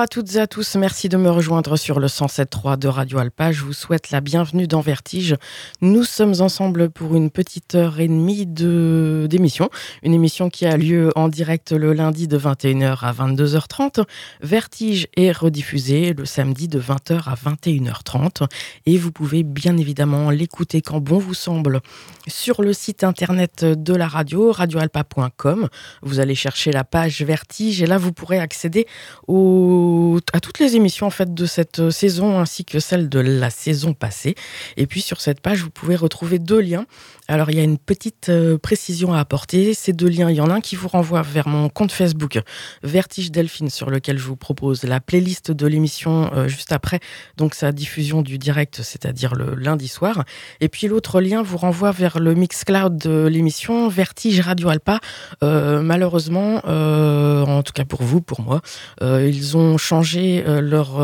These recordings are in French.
À toutes et à tous, merci de me rejoindre sur le 107.3 de Radio Alpa. Je vous souhaite la bienvenue dans Vertige. Nous sommes ensemble pour une petite heure et demie d'émission. Une émission qui a lieu en direct le lundi de 21h à 22h30. Vertige est rediffusée le samedi de 20h à 21h30. Et vous pouvez bien évidemment l'écouter quand bon vous semble sur le site internet de la radio, radioalpa.com. Vous allez chercher la page Vertige et là vous pourrez accéder au à toutes les émissions en fait de cette saison ainsi que celles de la saison passée. Et puis sur cette page, vous pouvez retrouver deux liens. Alors il y a une petite euh, précision à apporter. Ces deux liens, il y en a un qui vous renvoie vers mon compte Facebook Vertige Delphine sur lequel je vous propose la playlist de l'émission euh, juste après, donc sa diffusion du direct, c'est-à-dire le lundi soir. Et puis l'autre lien vous renvoie vers le Mixcloud de l'émission Vertige Radio Alpa. Euh, malheureusement, en tout cas pour vous, pour moi, il ils ont changé leur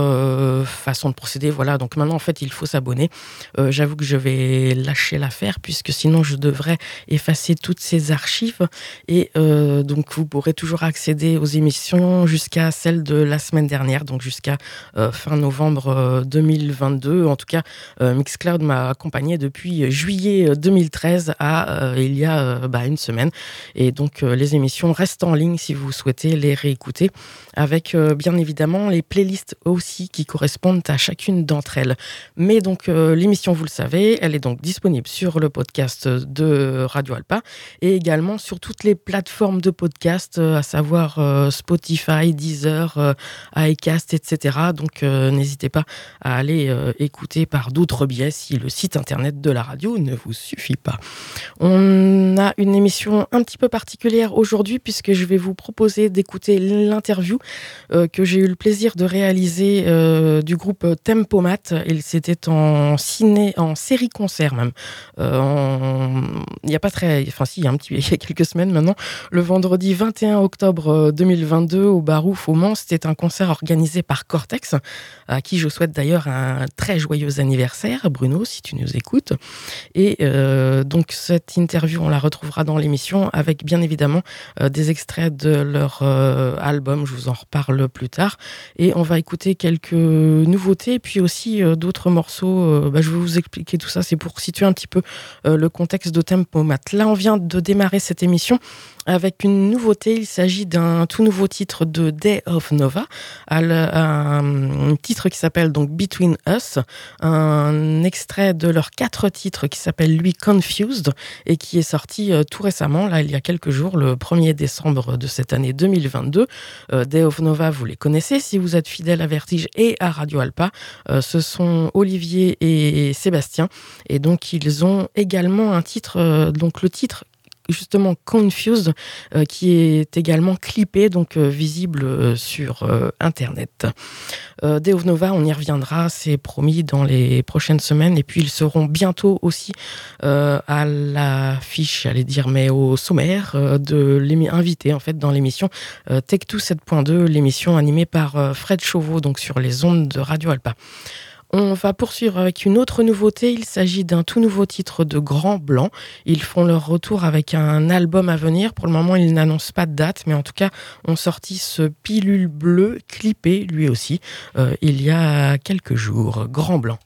façon de procéder. Voilà, donc maintenant en fait il faut s'abonner. J'avoue que je vais lâcher l'affaire puisque sinon je devrais effacer toutes ces archives et donc vous pourrez toujours accéder aux émissions jusqu'à celle de la semaine dernière, donc jusqu'à fin novembre 2022. En tout cas, Mixcloud m'a accompagné depuis juillet 2013 à il y a bah, une semaine. Et donc, euh, les émissions restent en ligne si vous souhaitez les réécouter, avec euh, bien évidemment les playlists aussi qui correspondent à chacune d'entre elles. Mais donc, euh, l'émission, vous le savez, elle est donc disponible sur le podcast de Radio Alpa et également sur toutes les plateformes de podcast, à savoir Spotify, Deezer, iCast, etc. Donc, n'hésitez pas à aller écouter par d'autres biais si le site internet de la radio ne vous suffit pas. On a une émission un petit peu particulière aujourd'hui puisque je vais vous proposer d'écouter l'interview euh, que j'ai eu plaisir de réaliser euh, du groupe Tempomat. C'était en ciné, en série concert même. Euh, il n'y a pas très, enfin si, il y a un petit, il y a quelques semaines maintenant, le vendredi 21 octobre 2022 au Barouf au Mans. C'était un concert organisé par Cortex, à qui je souhaite d'ailleurs un très joyeux anniversaire, Bruno, si tu nous écoutes. Et donc cette interview, on la retrouvera dans l'émission avec bien évidemment euh, des extraits de leur euh, album. Je vous en reparle plus tard. Et on va écouter quelques nouveautés, puis aussi euh, d'autres morceaux. Bah, je vais vous expliquer tout ça. C'est pour situer un petit peu le contexte de Tempomat. Là, on vient de démarrer cette émission avec une nouveauté. Il s'agit d'un tout nouveau titre de Day of Nova, un titre qui s'appelle donc Between Us, un extrait de leurs quatre titres qui s'appelle lui Confused et qui est sorti euh, tout récemment, là il y a quelques jours, le 1er décembre de cette année 2022. Euh, Day of Nova, vous les connaissez si vous êtes fidèle à Vertige et à Radio Alpa. Euh, ce sont Olivier et Sébastien et donc ils ont également un titre, donc le titre justement Confused, euh, qui est également clippé, donc euh, visible euh, sur Internet. Deus Nova, on y reviendra, c'est promis dans les prochaines semaines, et puis ils seront bientôt aussi à l'affiche, j'allais dire, mais au sommaire de l'invité en fait dans l'émission Tech2 7.2, l'émission animée par Fred Chauveau, donc sur les ondes de Radio Alpa. On va poursuivre avec une autre nouveauté. Il s'agit d'un tout nouveau titre de Grand Blanc. Ils font leur retour avec un album à venir. Pour le moment, ils n'annoncent pas de date, mais en tout cas, ont sorti ce pilule bleu clippé, lui aussi, euh, il y a quelques jours. Grand Blanc.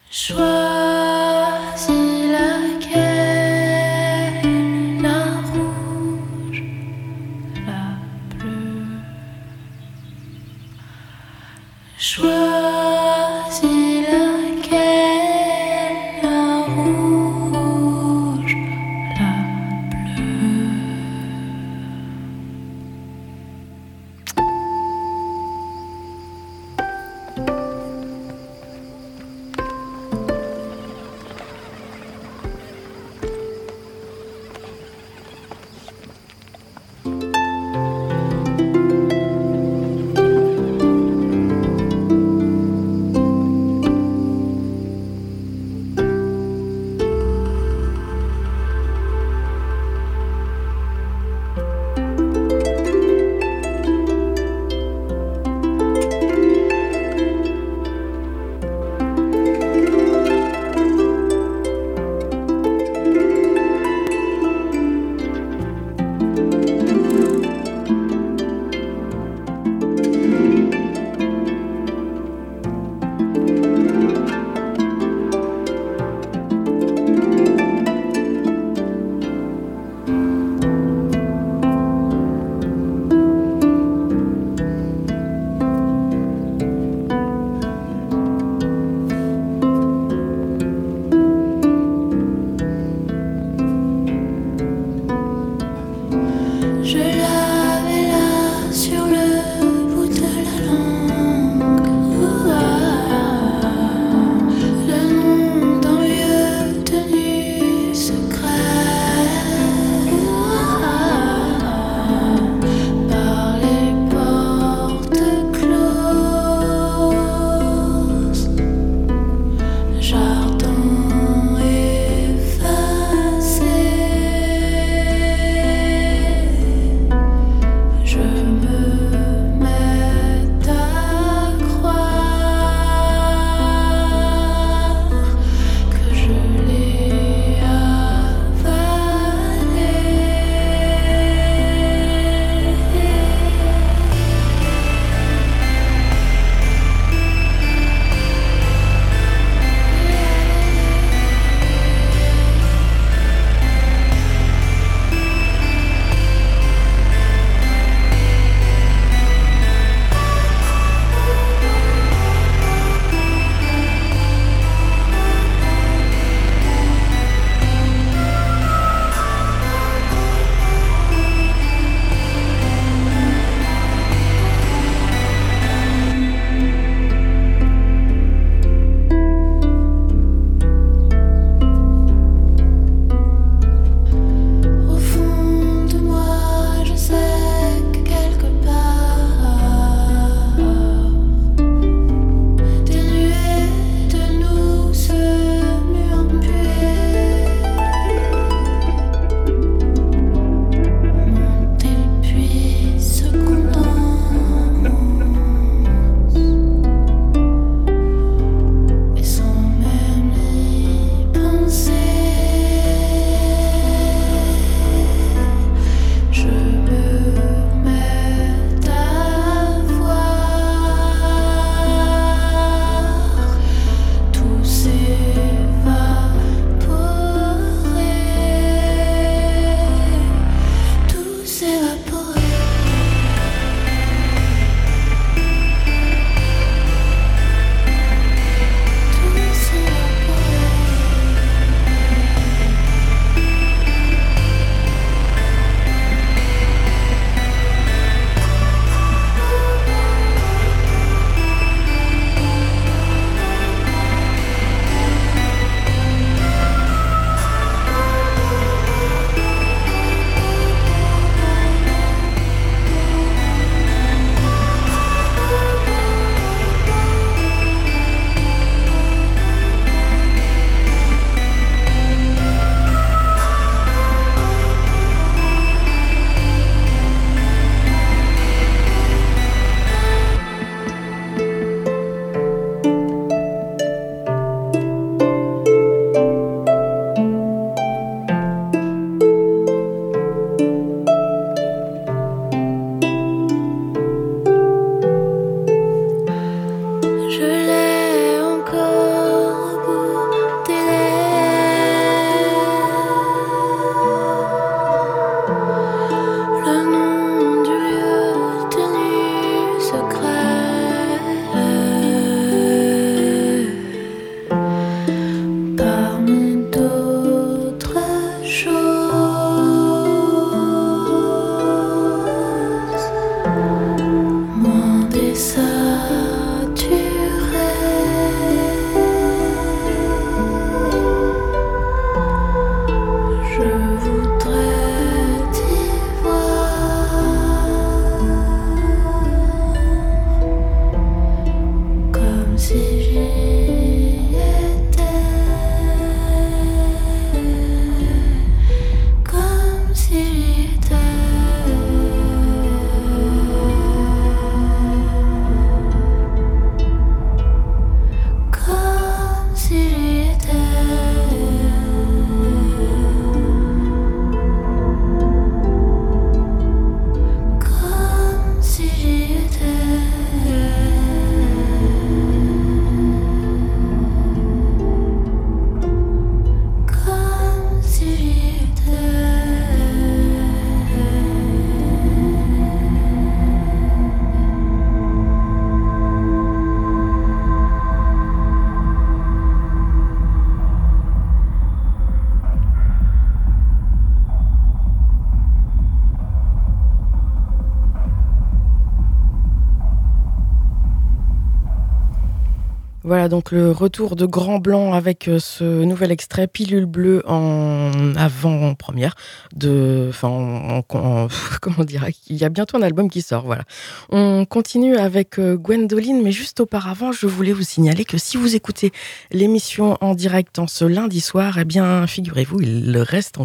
Donc le retour de Grand Blanc avec euh, ce nouvel extrait Pilule Bleue en avant-première de, enfin, comment dire, il y a bientôt un album qui sort, voilà. On continue avec euh, Gwendoline, mais juste auparavant, je voulais vous signaler que si vous écoutez l'émission en direct en ce lundi soir, eh bien, figurez-vous, il reste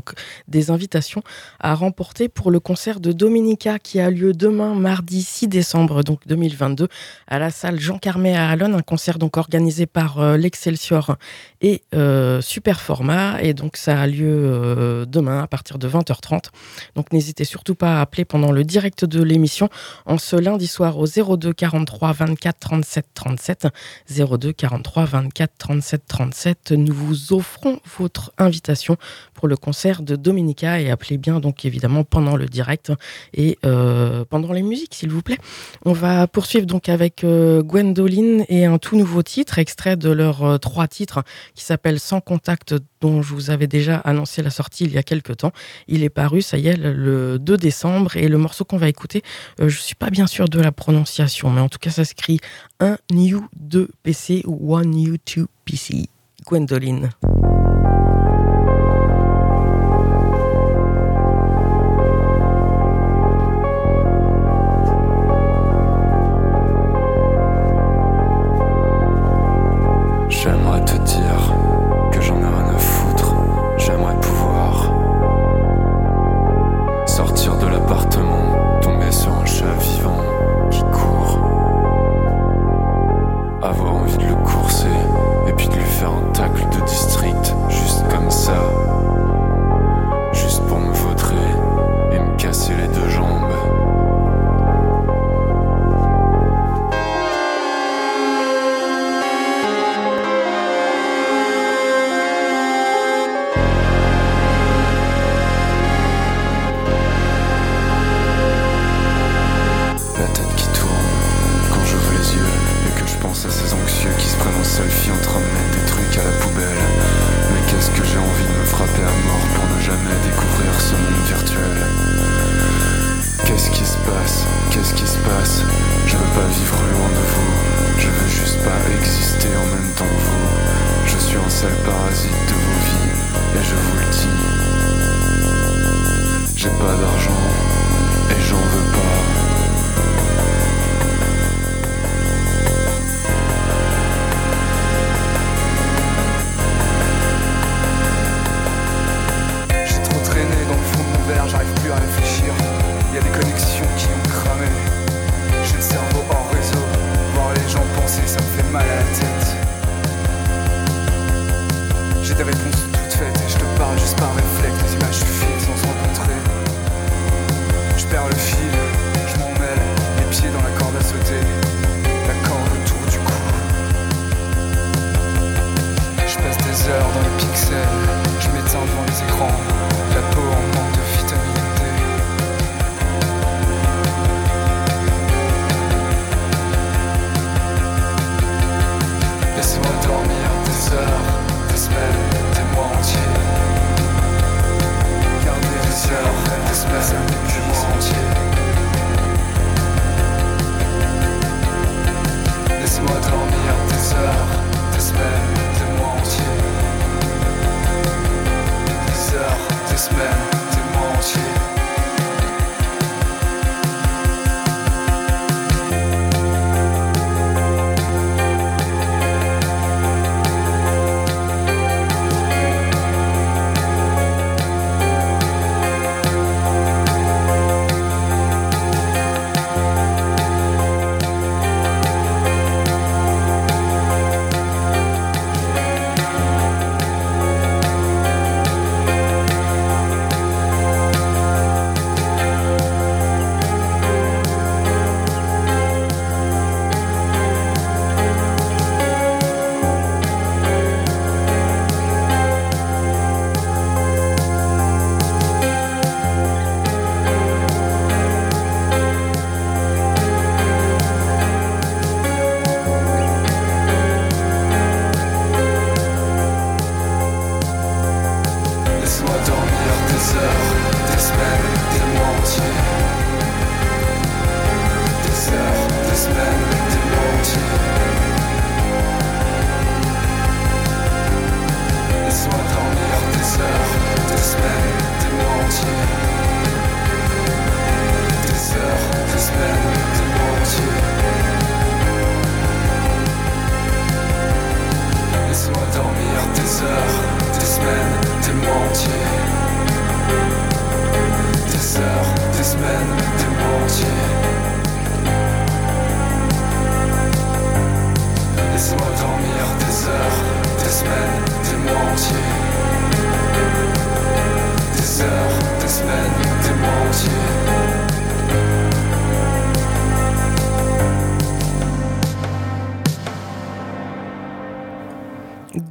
des invitations à remporter pour le concert de Dominica qui a lieu demain, mardi 6 décembre, donc 2022, à la salle Jean Carmet à Alonne, un concert donc organisé par euh, l'Excelsior et euh, Super Format. Et donc, ça a lieu euh, demain à partir de 20h30. Donc, n'hésitez surtout pas à appeler pendant le direct de l'émission en ce lundi soir au 02 43 24 37 37. 02 43 24 37 37. Nous vous offrons votre invitation pour le concert de Dominica et appelez bien donc évidemment pendant le direct et pendant les musiques s'il vous plaît. On va poursuivre donc avec Gwendoline et un tout nouveau titre extrait de leurs euh, trois titres qui s'appelle Sans contact, dont je vous avais déjà annoncé la sortie il y a quelques temps. Il est paru, ça y est, le 2 décembre. Et le morceau qu'on va écouter, euh, je suis pas bien sûr de la prononciation, mais en tout cas, ça s'écrit un New 2 PC ou One New 2 PC. Gwendoline.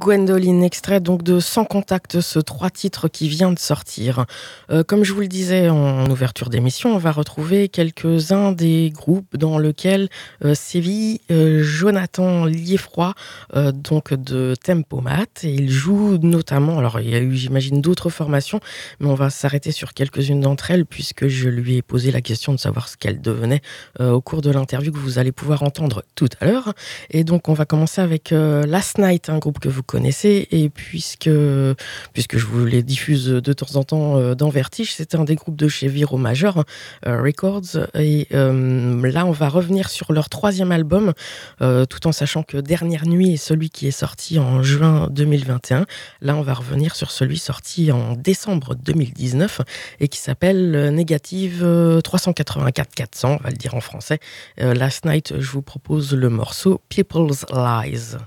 Gwendoline, extrait donc de Sans Contact, ce trois titres qui vient de sortir. Euh, comme je vous le disais en ouverture d'émission, on va retrouver quelques-uns des groupes dans lesquels euh, sévit euh, Jonathan Lieffroy, euh, donc de Tempomat. Et il joue notamment, alors il y a eu, j'imagine, d'autres formations, mais on va s'arrêter sur quelques-unes d'entre elles puisque je lui ai posé la question de savoir ce qu'elle devenait au cours de l'interview que vous allez pouvoir entendre tout à l'heure. Et donc, on va commencer avec Last Night, un groupe que vous Et puisque, puisque je vous les diffuse de temps en temps euh, dans Vertige, c'est un des groupes de chez Viro Major euh, Records. Et euh, là, on va revenir sur leur troisième album, tout en sachant que Dernière Nuit est celui qui est sorti en juin 2021. Là, on va revenir sur celui sorti en décembre 2019 et qui s'appelle Négative euh, 384 400, on va le dire en français. Last Night, je vous propose le morceau People's Lies.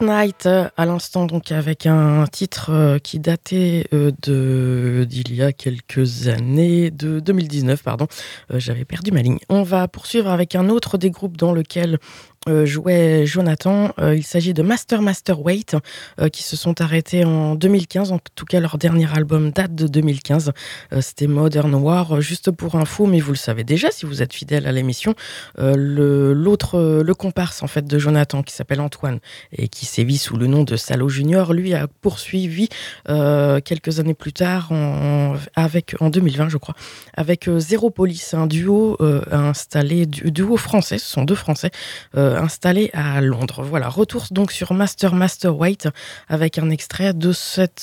Night euh, à l'instant donc avec un titre euh, qui datait euh, d'il y a quelques années de 2019 pardon. J'avais perdu ma ligne. On va poursuivre avec un autre des groupes dans lequel jouait Jonathan. Euh, il s'agit de Master Master Wait, euh, qui se sont arrêtés en 2015. En tout cas, leur dernier album date de 2015. C'était Modern War. Juste pour info, mais vous le savez déjà si vous êtes fidèle à l'émission, l'autre, le, comparse en fait de Jonathan, qui s'appelle Antoine et qui sévit sous le nom de Salo Junior, lui a poursuivi quelques années plus tard, en, avec, en 2020, je crois, avec Zero Police, un duo installé, du, duo français, ce sont deux Français installé à Londres. Voilà, retour donc sur Master Master White avec un extrait de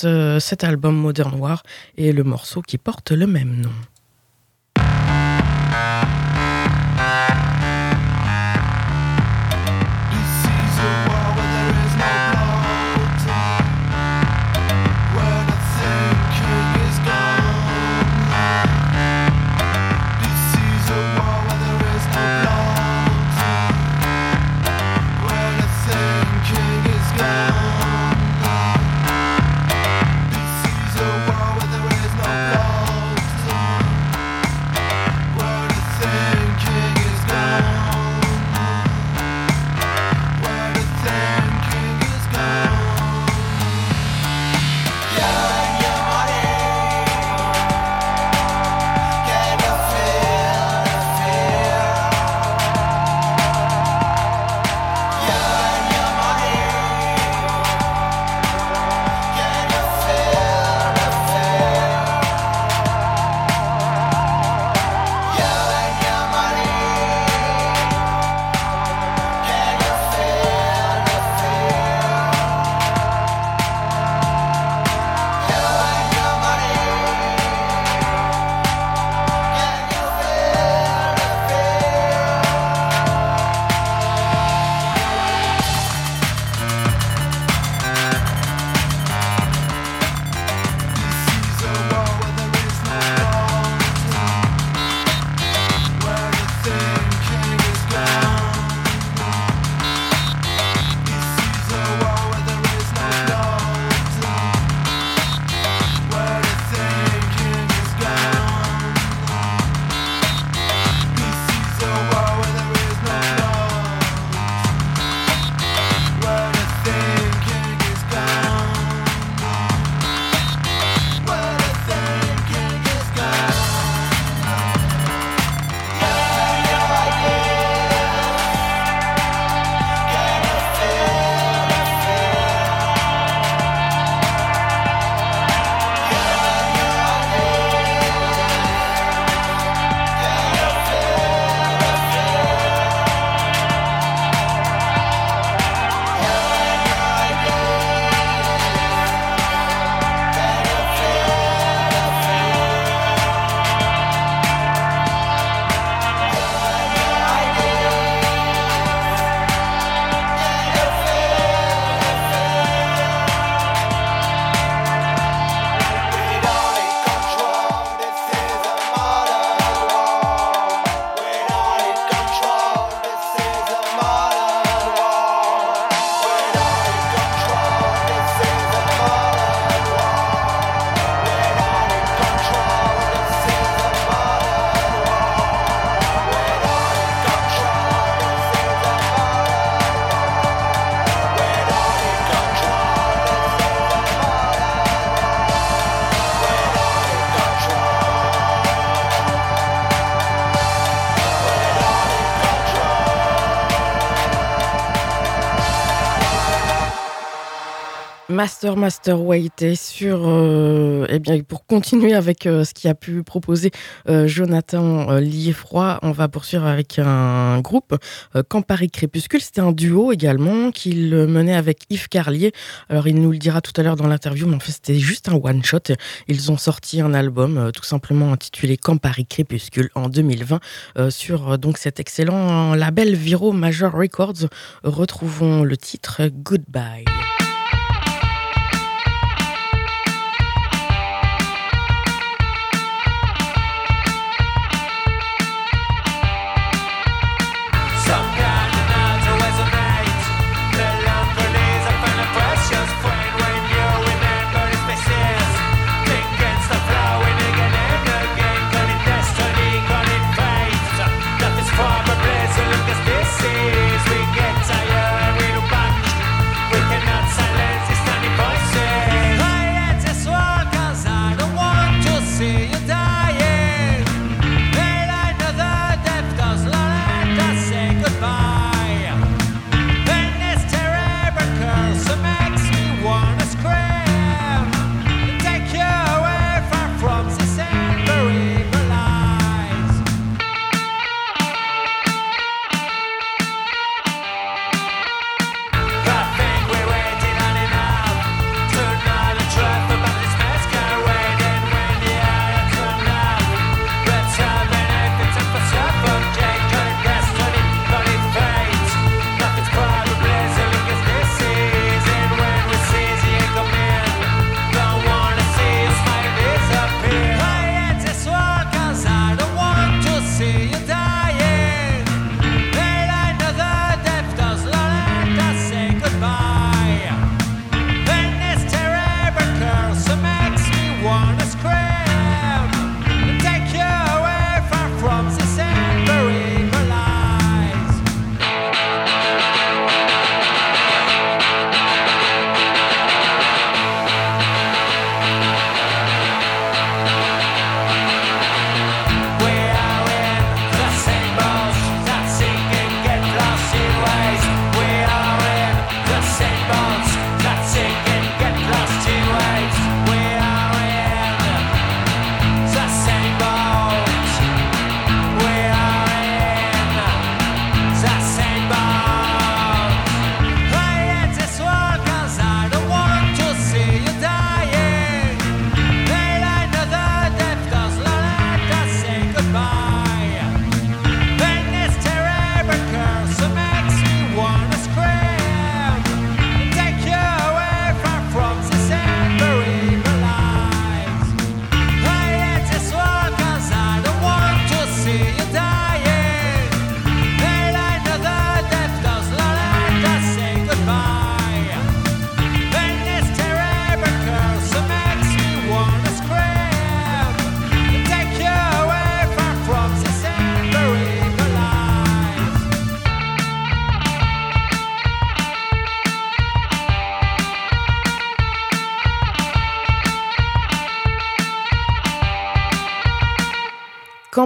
euh, cet album Modern War et le morceau qui porte le même nom. Master Master et sur euh, eh bien pour continuer avec euh, ce qui a pu proposer euh, Jonathan Lieffroy, on va poursuivre avec un groupe Campari Crépuscule, c'était un duo également qu'il menait avec Yves Carlier. Alors il nous le dira tout à l'heure dans l'interview mais en fait c'était juste un one shot. Ils ont sorti un album tout simplement intitulé Campari Crépuscule en 2020 sur donc cet excellent label Viro Major Records. Retrouvons le titre Goodbye.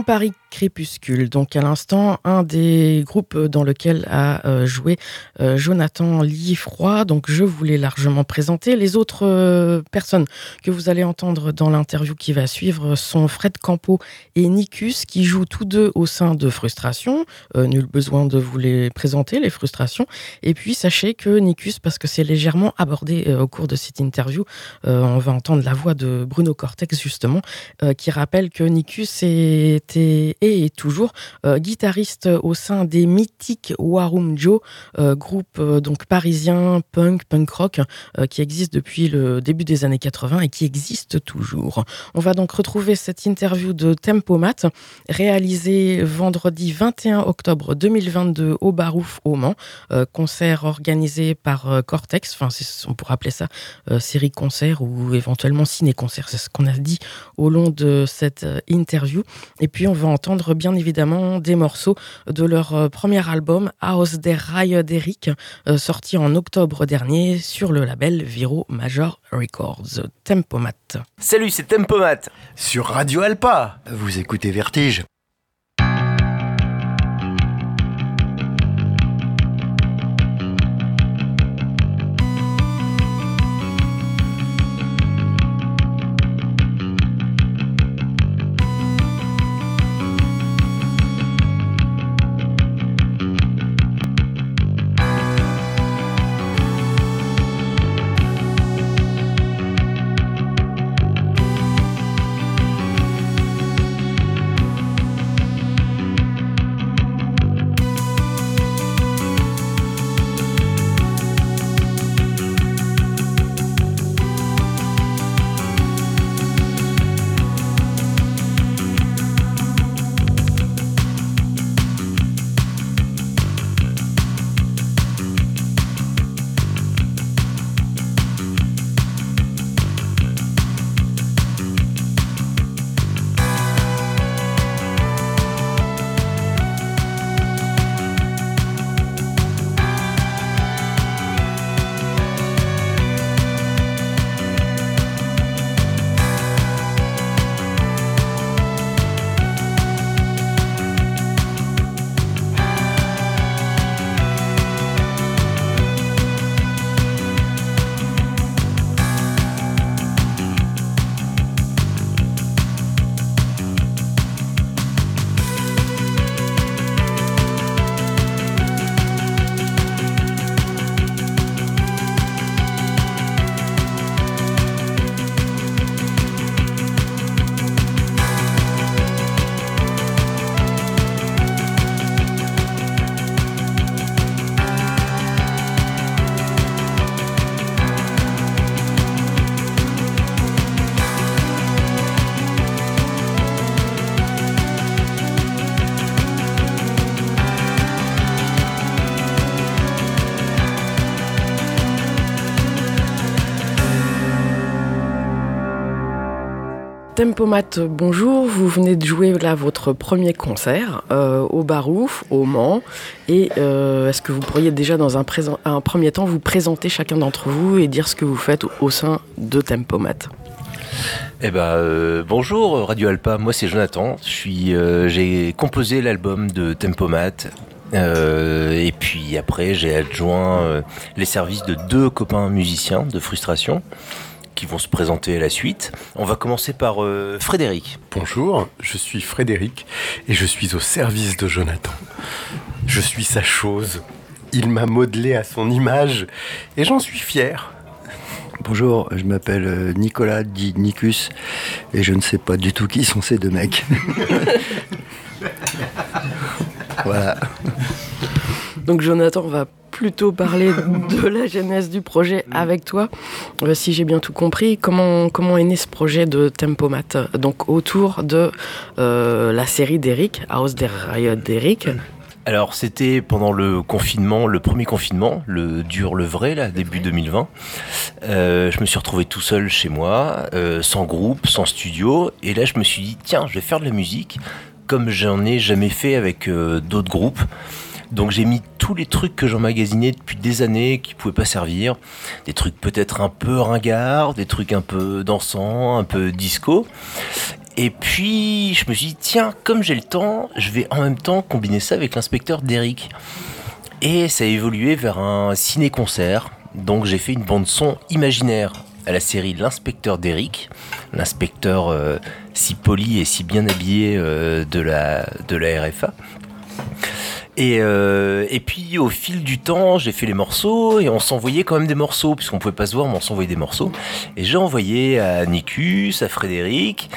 Paris crépuscule, donc à l'instant, un des groupes dans lequel a euh, joué euh, Jonathan Liffroy. Donc je voulais largement présenter. Les autres euh, personnes que vous allez entendre dans l'interview qui va suivre sont Fred Campo et Nicus qui jouent tous deux au sein de Frustration. nul besoin de vous les présenter, les frustrations. Et puis sachez que Nicus, parce que c'est légèrement abordé au cours de cette interview, on va entendre la voix de Bruno Cortex justement, qui rappelle que Nicus était et toujours euh, guitariste au sein des mythiques Warum Joe, euh, groupe euh, donc parisien punk, punk rock qui existe depuis le début des années 80 et qui existe toujours. On va donc retrouver cette interview de Tempomat réalisée vendredi 21 octobre 2022 au Barouf au Mans, concert organisé par Cortex, enfin on pourrait appeler ça série concert ou éventuellement ciné-concert, c'est ce qu'on a dit au long de cette interview. Et puis on va entendre bien évidemment des morceaux de leur euh, premier album House der Reihe d'Eric, euh, sorti en octobre dernier sur le label Viro Major Records. Tempomat. Salut, c'est Tempomat. Sur Radio Alpa. Vous écoutez Vertige. Tempomat, bonjour. Vous venez de jouer là votre premier concert euh, au Barouf, au Mans. Et euh, est-ce que vous pourriez déjà dans un, premier temps vous présenter chacun d'entre vous et dire ce que vous faites au sein de Tempomat eh ben, euh, bonjour Radio Alpa, moi c'est Jonathan. j'ai composé l'album de Tempomat et puis après, j'ai adjoint les services de deux copains musiciens de Frustration qui vont se présenter à la suite. On va commencer par euh, Frédéric. Bonjour, je suis Frédéric et je suis au service de Jonathan. Je suis sa chose. Il m'a modelé à son image et j'en suis fier. Bonjour, je m'appelle euh, Nicolas dit Nicus et je ne sais pas du tout qui sont ces deux mecs. voilà. Donc Jonathan va plutôt parler de la genèse du projet avec toi. Euh, si j'ai bien tout compris, comment, comment est né ce projet de Tempomat Donc autour de euh, la série d'Eric, House der Riot d'Eric? Alors c'était pendant le confinement, le premier confinement, le dur, le vrai, là, début 2020. Euh, je me suis retrouvé tout seul chez moi, sans groupe, sans studio, et là je me suis dit tiens, je vais faire de la musique comme j'en ai jamais fait avec d'autres groupes. Donc j'ai mis tous les trucs que j'emmagasinais depuis des années qui pouvaient pas servir, des trucs peut-être un peu ringards, des trucs un peu dansants, un peu disco. Et puis, je me suis dit, tiens, comme j'ai le temps, je vais en même temps combiner ça avec l'inspecteur d'Eric. Et ça a évolué vers un ciné-concert. Donc, j'ai fait une bande-son imaginaire à la série L'inspecteur d'Eric, l'inspecteur euh, si poli et si bien habillé euh, de, la, de la RFA. Et, euh, et puis au fil du temps, j'ai fait les morceaux et on s'envoyait quand même des morceaux, puisqu'on pouvait pas se voir, mais on s'envoyait des morceaux. Et j'ai envoyé à Nicus, à Frédéric,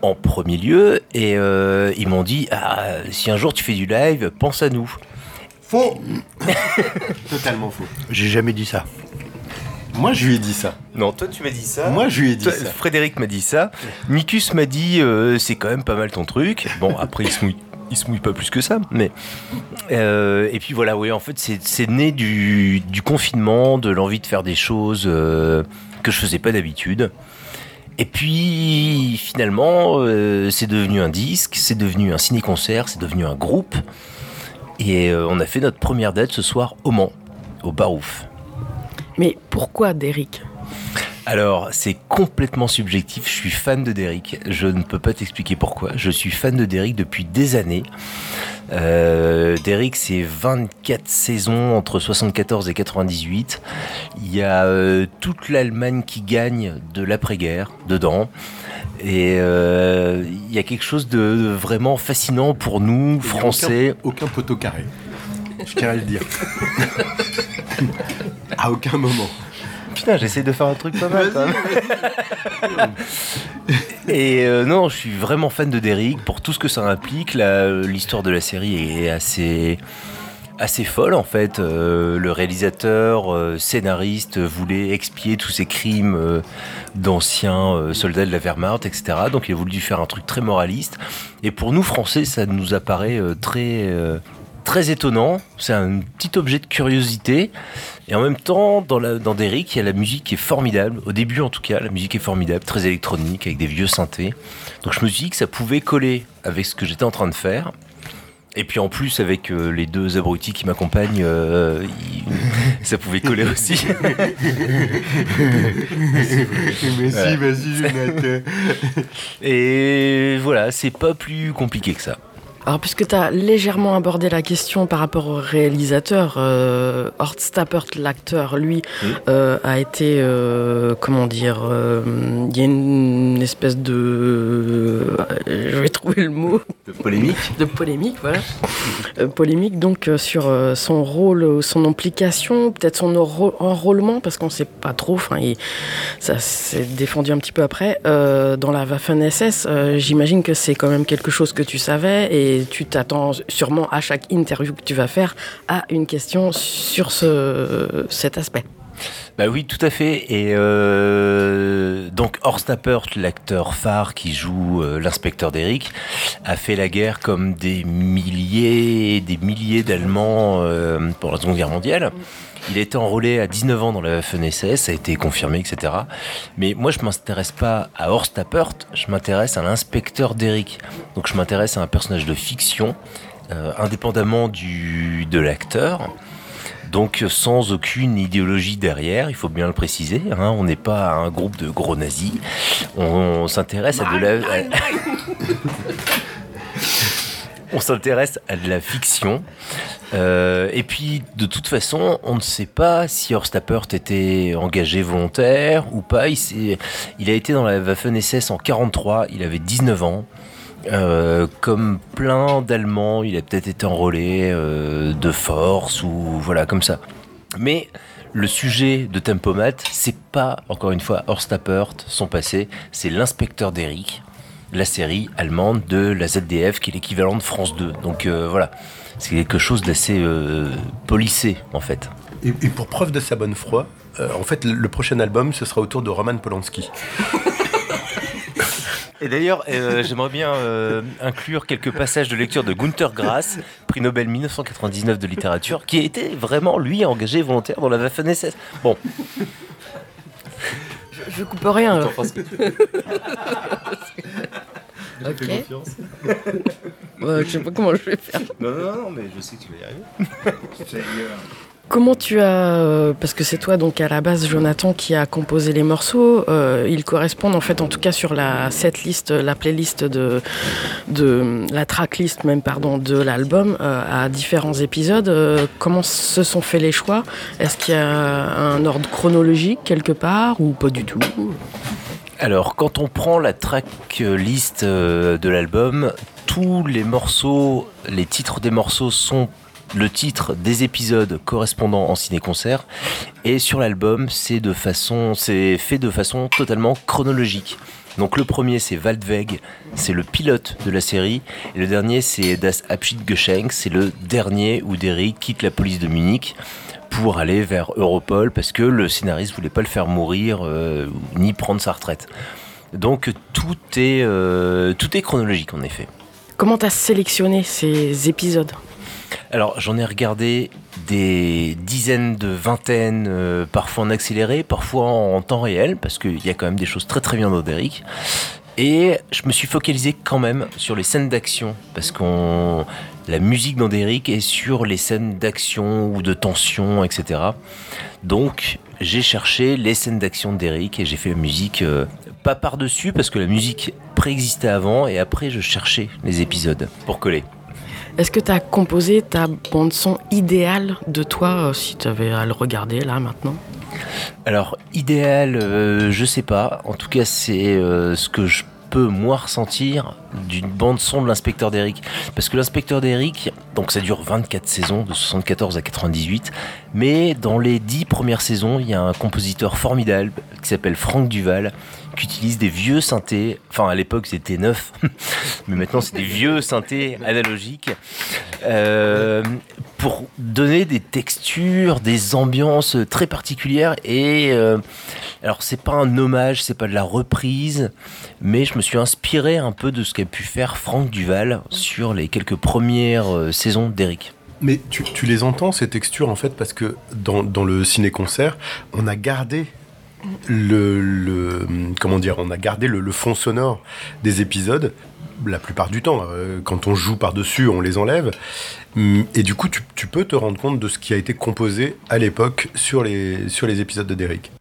en premier lieu, et euh, ils m'ont dit ah, si un jour tu fais du live, pense à nous. Faux Totalement faux. J'ai jamais dit ça. Moi, je lui ai dit ça. Non, toi tu m'as dit ça. Moi, je lui ai dit Toi, ça. Frédéric m'a dit ça. Nicus m'a dit euh, c'est quand même pas mal ton truc. Bon, après il se mouille. Il se mouille pas plus que ça, mais euh, et puis voilà, oui, en fait, c'est né du, confinement, de l'envie de faire des choses euh, que je faisais pas d'habitude. Et puis finalement, euh, c'est devenu un disque, c'est devenu un ciné-concert, c'est devenu un groupe. Et on a fait notre première date ce soir au Mans, au Barouf. Mais pourquoi Derrick? Alors, c'est complètement subjectif. Je suis fan de Derrick. Je ne peux pas t'expliquer pourquoi. Je suis fan de Derrick depuis des années. Euh, Derrick, c'est 24 saisons entre 74 et 98. Il y a euh, toute l'Allemagne qui gagne de l'après-guerre dedans. Et euh, il y a quelque chose de, de vraiment fascinant pour nous, Français. Aucun, aucun poteau carré. Je tiens à le dire. à aucun moment. Putain, j'essaie de faire un truc pas mal. quand même. Et euh, non, je suis vraiment fan de Derrick pour tout ce que ça implique. L'histoire de la série est assez assez folle en fait. Euh, le réalisateur, euh, scénariste voulait expier tous ces crimes euh, d'anciens soldats de la Wehrmacht, etc. Donc il a voulu faire un truc très moraliste. Et pour nous Français, ça nous apparaît très très étonnant. C'est un petit objet de curiosité. Et en même temps, dans, la, dans Derrick, il y a la musique qui est formidable. Au début, en tout cas, la musique est formidable, très électronique, avec des vieux synthés. Donc je me suis dit que ça pouvait coller avec ce que j'étais en train de faire. Et puis en plus, avec euh, les deux abrutis qui m'accompagnent, euh, ça pouvait coller aussi. Mais si, vas-y, Jonathan. Et voilà, c'est pas plus compliqué que ça. Alors, puisque tu as légèrement abordé la question par rapport au réalisateur, euh, Horst Tappert, l'acteur, lui, euh, a été, euh, comment dire, euh, il y a une espèce de... je vais trouver le mot. Polémique de polémique, voilà. Polémique donc sur son rôle, son implication, peut-être son enrôlement, parce qu'on ne sait pas trop, enfin, il- ça s'est défendu un petit peu après. Dans la Waffen-SS, j'imagine que c'est quand même quelque chose que tu savais et tu t'attends sûrement à chaque interview que tu vas faire à une question sur ce, cet aspect. Bah oui, tout à fait. Et euh, donc Horst Tappert, l'acteur phare qui joue euh, l'inspecteur d'Eric, a fait la guerre comme des milliers et des milliers d'Allemands euh, pendant la Seconde Guerre mondiale. Il a été enrôlé à 19 ans dans la Waffen-SS, ça a été confirmé, etc. Mais moi, je m'intéresse pas à Horst Tappert, je m'intéresse à l'inspecteur d'Eric. Donc je m'intéresse à un personnage de fiction, euh, indépendamment du, de l'acteur. Donc sans aucune idéologie derrière, il faut bien le préciser. hein, on n'est pas un groupe de gros nazis. On, on s'intéresse à de la. on s'intéresse à de la fiction. Euh, et puis, de toute façon, on ne sait pas si Horst Tappert était engagé volontaire ou pas. Il, a été dans la Waffen-SS en 43, il avait 19 ans. Euh, comme plein d'Allemands, il a peut-être été enrôlé euh, de force ou voilà comme ça. Mais le sujet de Tempomat, c'est pas encore une fois Horst Tappert, son passé, c'est l'inspecteur d'Eric, la série allemande de la ZDF qui est l'équivalent de France 2. Donc euh, voilà, c'est quelque chose d'assez euh, policé en fait. Et, et pour preuve de sa bonne foi, euh, en fait, le, le prochain album, ce sera autour de Roman Polanski. Et d'ailleurs, euh, j'aimerais bien euh, inclure quelques passages de lecture de Gunther Grass, prix Nobel 1999 de littérature, qui a été vraiment, lui, engagé volontaire dans la Waffen-SS. Bon, Je, je coupe rien. Ok. Je sais pas comment je vais faire. non, non, non, mais je sais que tu vas y arriver. Comment tu as, euh, parce que c'est toi donc à la base Jonathan qui a composé les morceaux, euh, ils correspondent en fait en tout cas sur la setlist, la playlist de, de la tracklist même pardon de l'album euh, à différents épisodes. Euh, comment se sont faits les choix? Est-ce qu'il y a un ordre chronologique quelque part ou pas du tout? Alors, quand on prend la tracklist euh, de l'album, tous les morceaux, les titres des morceaux sont le titre des épisodes correspondant en ciné-concert. Et sur l'album, c'est de façon, c'est fait de façon totalement chronologique. Donc le premier c'est Waldweg, c'est le pilote de la série, et le dernier c'est Das Abschiedgeschenk, c'est le dernier où Derrick quitte la police de Munich pour aller vers Europol parce que le scénariste voulait pas le faire mourir euh, ni prendre sa retraite. Donc tout est, euh, tout est chronologique en effet. Comment tu as sélectionné ces épisodes? Alors j'en ai regardé des dizaines de vingtaines, euh, parfois en accéléré, parfois en, temps réel, parce qu'il y a quand même des choses très très bien dans Derrick. Et je me suis focalisé quand même sur les scènes d'action, parce qu'on la musique dans Derrick est sur les scènes d'action ou de tension, etc. Donc j'ai cherché les scènes d'action de Derrick et j'ai fait la musique euh, pas par-dessus, parce que la musique préexistait avant, et après je cherchais les épisodes pour coller. Est-ce que tu as composé ta bande son idéale de toi euh, si tu avais à le regarder là maintenant? Alors, idéal, euh, je sais pas. En tout cas, c'est ce que je peux moi ressentir d'une bande son de l'inspecteur d'Eric. Parce que l'inspecteur d'Eric, donc ça dure 24 saisons, de 74 à 98, mais dans les 10 premières saisons, il y a un compositeur formidable qui s'appelle Franck Duval, qui utilise des vieux synthés, enfin à l'époque c'était neuf, mais maintenant c'est des vieux synthés analogiques, euh, pour donner des textures, des ambiances très particulières. Et euh, alors c'est pas un hommage, c'est pas de la reprise, mais je me suis inspiré un peu de ce qu'a pu faire Franck Duval sur les quelques premières euh, saisons d'Eric. Mais tu, tu les entends, ces textures, en fait, parce que dans, dans le ciné-concert, on a gardé le, le- comment dire, on a gardé le, le fond sonore des épisodes la plupart du temps. Euh, Quand on joue par-dessus, on les enlève. Hum, Et du coup, tu, tu peux te rendre compte de ce qui a été composé à l'époque sur les, sur les épisodes de Derrick.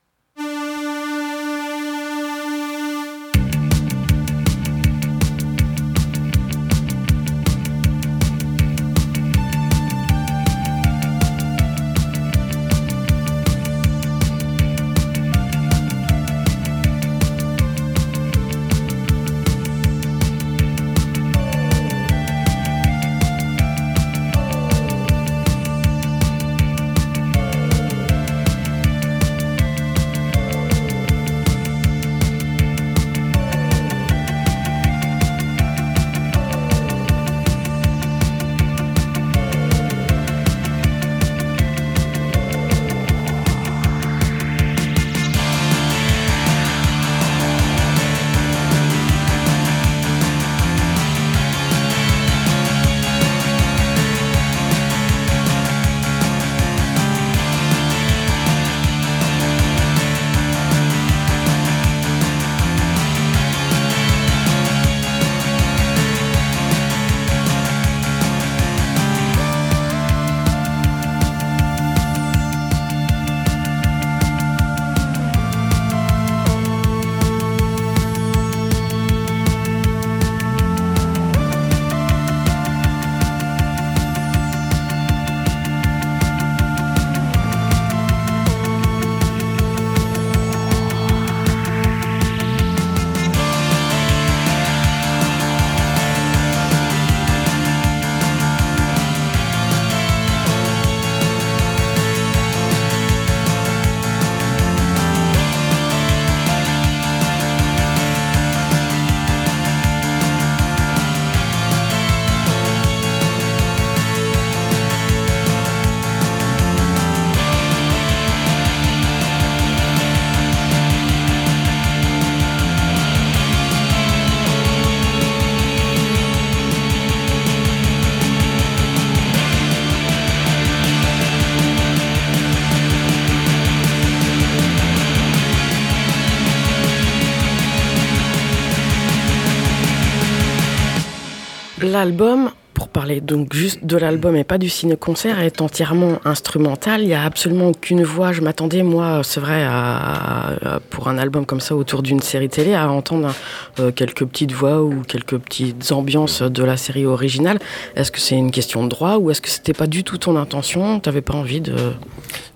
L'album, pour parler donc juste de l'album et pas du ciné-concert, est entièrement instrumental. Il n'y a absolument aucune voix. Je m'attendais, moi, c'est vrai, à, pour un album comme ça autour d'une série télé, à entendre euh, quelques petites voix ou quelques petites ambiances de la série originale. Est-ce que c'est une question de droit ou est-ce que c'était pas du tout ton intention? T'avais pas envie de.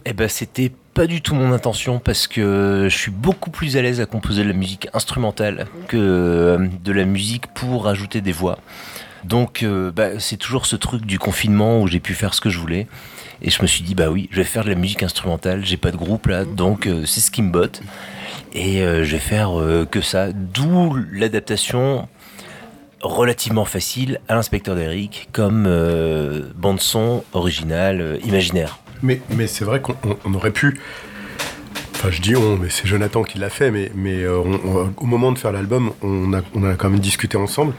Eh ben, c'était pas du tout mon intention parce que je suis beaucoup plus à l'aise à composer de la musique instrumentale que euh, de la musique pour ajouter des voix. Donc, euh, bah, c'est toujours ce truc du confinement où j'ai pu faire ce que je voulais. Et je me suis dit, bah oui, je vais faire de la musique instrumentale. J'ai pas de groupe là, donc euh, c'est ce qui me botte. Et euh, je vais faire que ça. D'où l'adaptation relativement facile à l'inspecteur d'Eric comme bande-son originale imaginaire. Mais, mais c'est vrai qu'on on- on aurait pu. Enfin, je dis on, mais c'est Jonathan qui l'a fait, mais, mais on- on- au moment de faire l'album, on a, on a quand même discuté ensemble.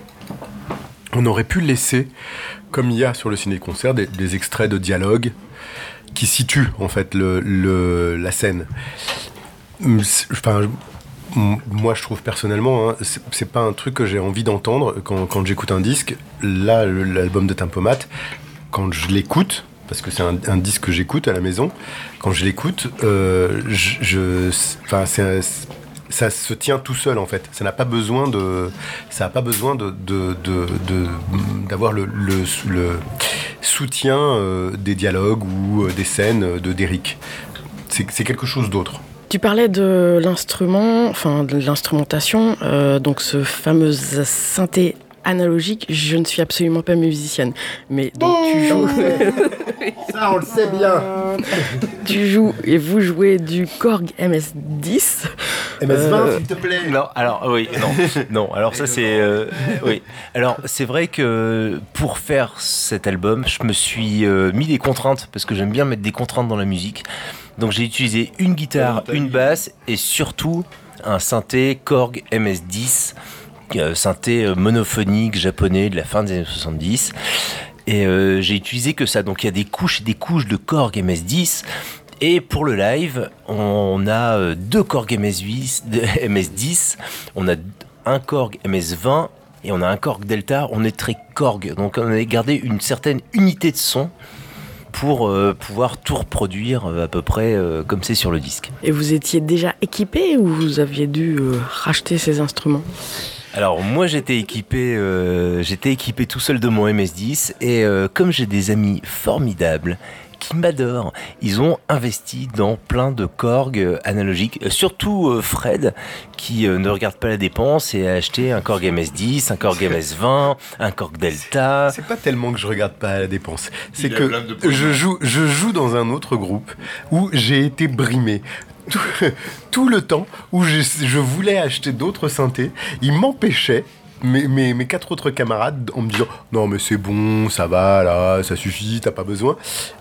On aurait pu laisser, comme il y a sur le ciné-concert, des, extraits de dialogue qui situent en fait le, la scène. Hum, Enfin, moi je trouve personnellement, hein, c'est pas un truc que j'ai envie d'entendre quand, j'écoute un disque. Là, l'album de Tempomat, quand je l'écoute, parce que c'est un, disque que j'écoute à la maison, quand je l'écoute, euh, je, je- ça se tient tout seul en fait. Ça n'a pas besoin de, ça n'a pas besoin de, d'avoir le, le- le soutien euh, des dialogues ou euh, des scènes de d'Eric. C'est quelque chose d'autre. Tu parlais de l'instrument, enfin de l'instrumentation, euh, donc ce fameux synthé analogique. Je ne suis absolument pas musicienne, mais donc tu joues, Ça, on le sait bien. tu joues et vous jouez du Korg MS10. MS20, Euh, s'il te plaît. Non, alors oui, non, non. Alors ça c'est, euh, oui. Alors c'est vrai que pour faire cet album, je me suis euh, mis des contraintes parce que j'aime bien mettre des contraintes dans la musique. Donc j'ai utilisé une guitare, une basse et surtout un synthé Korg MS10, euh, synthé monophonique japonais de la fin des années 70. Et euh, j'ai utilisé que ça. Donc il y a des couches et des couches de Korg MS10. Et pour le live, on a euh, deux Korg MS10, de- MS10, on a un Korg MS20 et on a un Korg Delta. On est très Korg, donc on a gardé une certaine unité de son pour euh, pouvoir tout reproduire à peu près comme c'est sur le disque. Et vous étiez déjà équipé ou vous aviez dû racheter ces instruments? Alors moi j'étais équipé, euh, j'étais équipé tout seul de mon MS10 et euh, comme j'ai des amis formidables qui m'adorent, ils ont investi dans plein de Korg euh, analogiques, surtout euh, Fred qui euh, ne regarde pas la dépense et a acheté un Korg MS10, un Korg MS20, un Korg Delta. C'est pas tellement que je regarde pas la dépense. C'est que je joue, je joue dans un autre groupe où j'ai été brimé. Tout, le temps où je, je voulais acheter d'autres synthés, ils m'empêchaient. Mes, mes, mes quatre autres camarades en me disant non mais c'est bon ça va là ça suffit t'as pas besoin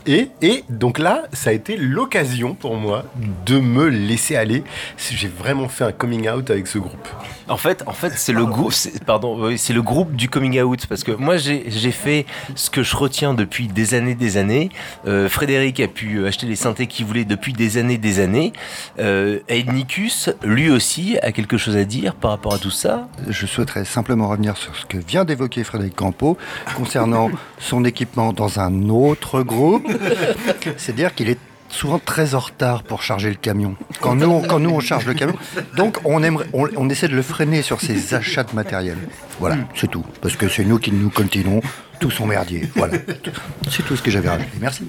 et, et donc là ça a été l'occasion pour moi de me laisser aller j'ai vraiment fait un coming out avec ce groupe En fait, en fait, c'est le groupe, pardon, c'est le groupe du coming out parce que moi j'ai j'ai fait ce que je retiens depuis des années, des années. Euh, Frédéric a pu acheter les synthés qu'il voulait depuis des années, des années. Euh, Ednicus, lui aussi, a quelque chose à dire par rapport à tout ça? Je souhaiterais simplement revenir sur ce que vient d'évoquer Frédéric Campo concernant son équipement dans un autre groupe. C'est-à-dire qu'il est souvent très en retard pour charger le camion. Quand nous, on, quand nous on charge le camion, donc on, aimerait, on, on essaie de le freiner sur ses achats de matériel. Voilà, c'est tout. Parce que c'est nous qui nous continuons tout son merdier. Voilà, c'est tout ce que j'avais rajouté. Merci.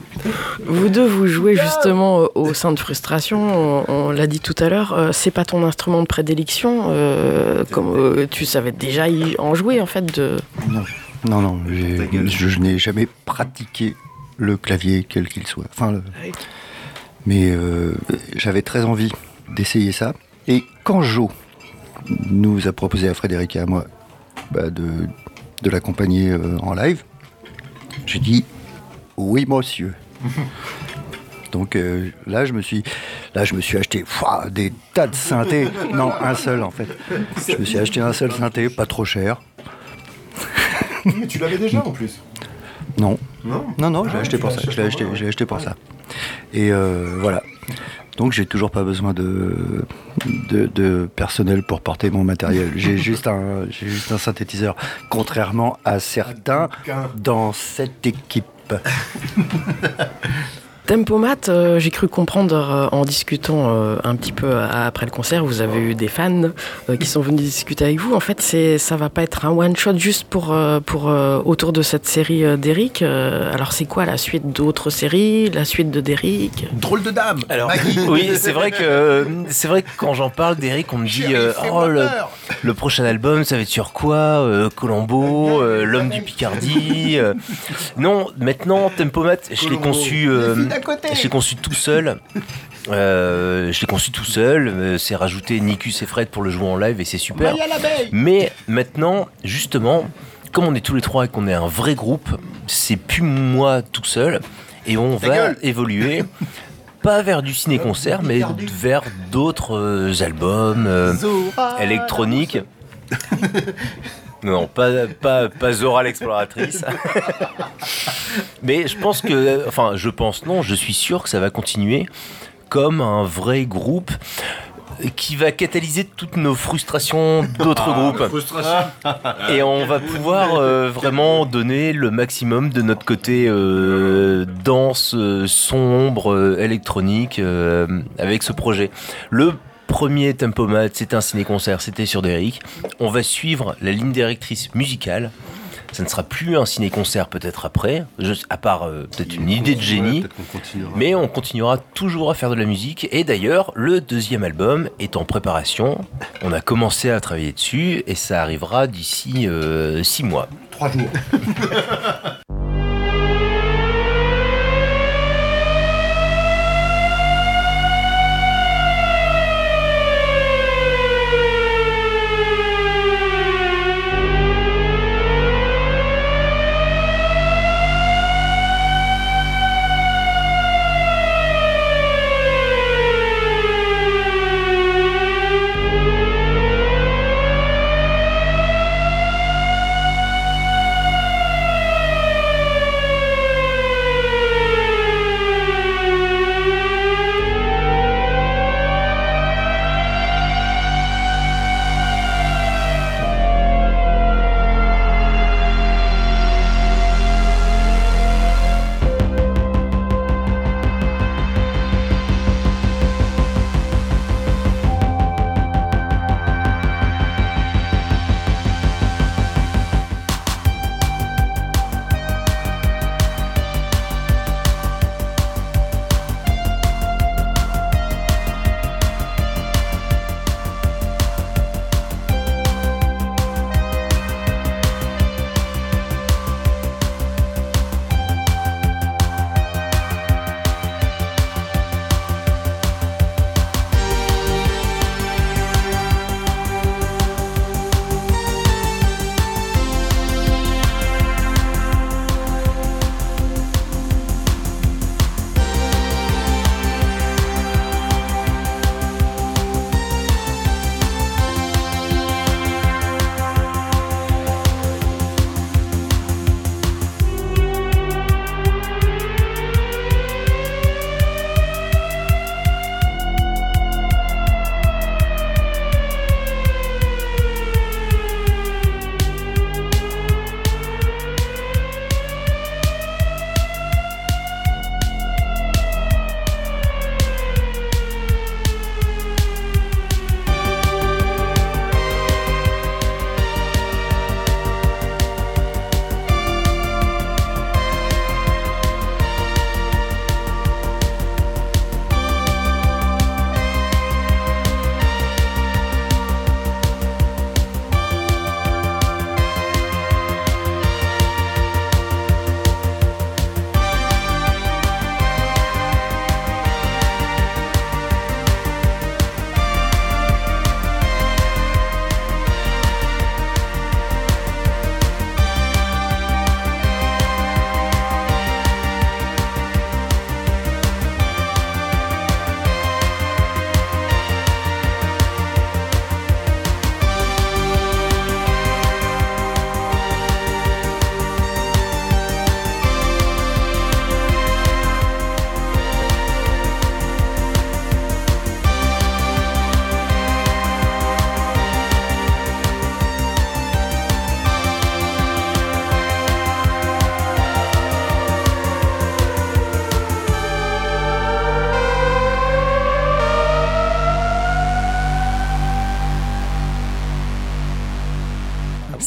Vous deux, vous jouez justement euh, au sein de Frustration, on, on l'a dit tout à l'heure, euh, c'est pas ton instrument de prédilection, euh, comme euh, tu savais déjà y en jouer en fait. De... Non, non, non, je, je n'ai jamais pratiqué le clavier quel qu'il soit. Enfin, le- mais euh, j'avais très envie d'essayer ça. Et quand Jo nous a proposé à Frédéric et à moi bah, de, de l'accompagner euh, en live, j'ai dit oui, monsieur. Donc euh, là, je me suis, là, je me suis acheté ouah, des tas de synthés. Non, un seul en fait. Je me suis acheté un seul synthé, pas trop cher. mais tu l'avais déjà en plus Non. non Non, non, j'ai Ah, acheté pour ça. Je l'ai acheté, ouais. acheté pour ça. Et euh, voilà. Donc j'ai toujours pas besoin de, de, de personnel pour porter mon matériel. J'ai juste, un, j'ai juste un synthétiseur, contrairement à certains dans cette équipe. Tempomat, euh, j'ai cru comprendre euh, en discutant euh, un petit peu après le concert, vous avez eu des fans euh, qui sont venus discuter avec vous. En fait, c'est ça va pas être un one shot juste pour pour euh, autour de cette série euh, d'Eric. Euh, alors c'est quoi la suite d'autres séries, la suite de d'Eric? Drôle de dame Alors, Maggie. oui, c'est vrai que c'est vrai que quand j'en parle d'Eric, on me dit euh, oh le, le prochain album, ça va être sur quoi Euh, Colombo, euh, l'homme du Picardie. euh. Non, maintenant Tempomat, je l'ai conçu, euh, côté. je l'ai conçu tout seul. Euh, je l'ai conçu tout seul. euh, C'est rajouté Nicus et Fred pour le jouer en live et c'est super. Mais maintenant, justement, comme on est tous les trois et qu'on est un vrai groupe, c'est plus moi tout seul. Et on Ta va gueule. évoluer, pas vers du ciné-concert, mais vers d'autres euh, albums euh, électroniques. Non, pas, pas, pas Zora l'exploratrice. Mais je pense que, enfin, je pense non, je suis sûr que ça va continuer comme un vrai groupe qui va catalyser toutes nos frustrations d'autres groupes. Et on va pouvoir euh, vraiment donner le maximum de notre côté euh, danse, euh, sombre, euh, électronique euh, avec ce projet. Le premier Tempomat, c'était un ciné-concert, c'était sur Derrick. On va suivre la ligne directrice musicale. Ça ne sera plus un ciné-concert peut-être après, à part euh, peut-être une idée de génie. Mais on continuera toujours à faire de la musique. Et d'ailleurs, le deuxième album est en préparation. On a commencé à travailler dessus et ça arrivera d'ici euh, six mois. Trois jours.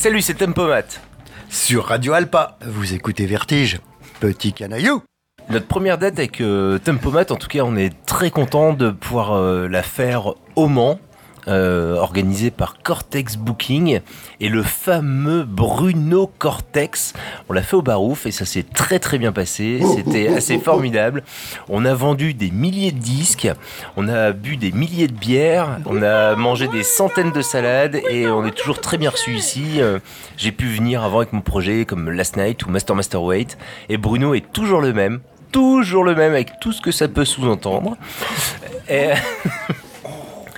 Salut, c'est Tempomat. Sur Radio Alpa. Vous écoutez Vertige, petit canaillou. Notre première date avec euh, Tempomat, en tout cas, on est très content de pouvoir euh, la faire au Mans. Euh, organisée par Cortex Booking et le fameux Bruno Cortex. On l'a fait au Barouf et ça s'est très très bien passé. C'était assez formidable. On a vendu des milliers de disques, on a bu des milliers de bières, on a mangé des centaines de salades et on est toujours très bien reçu ici. Euh, J'ai pu venir avant avec mon projet comme Last Night ou Master Master Wait et Bruno est toujours le même. Toujours le même avec tout ce que ça peut sous-entendre. Et-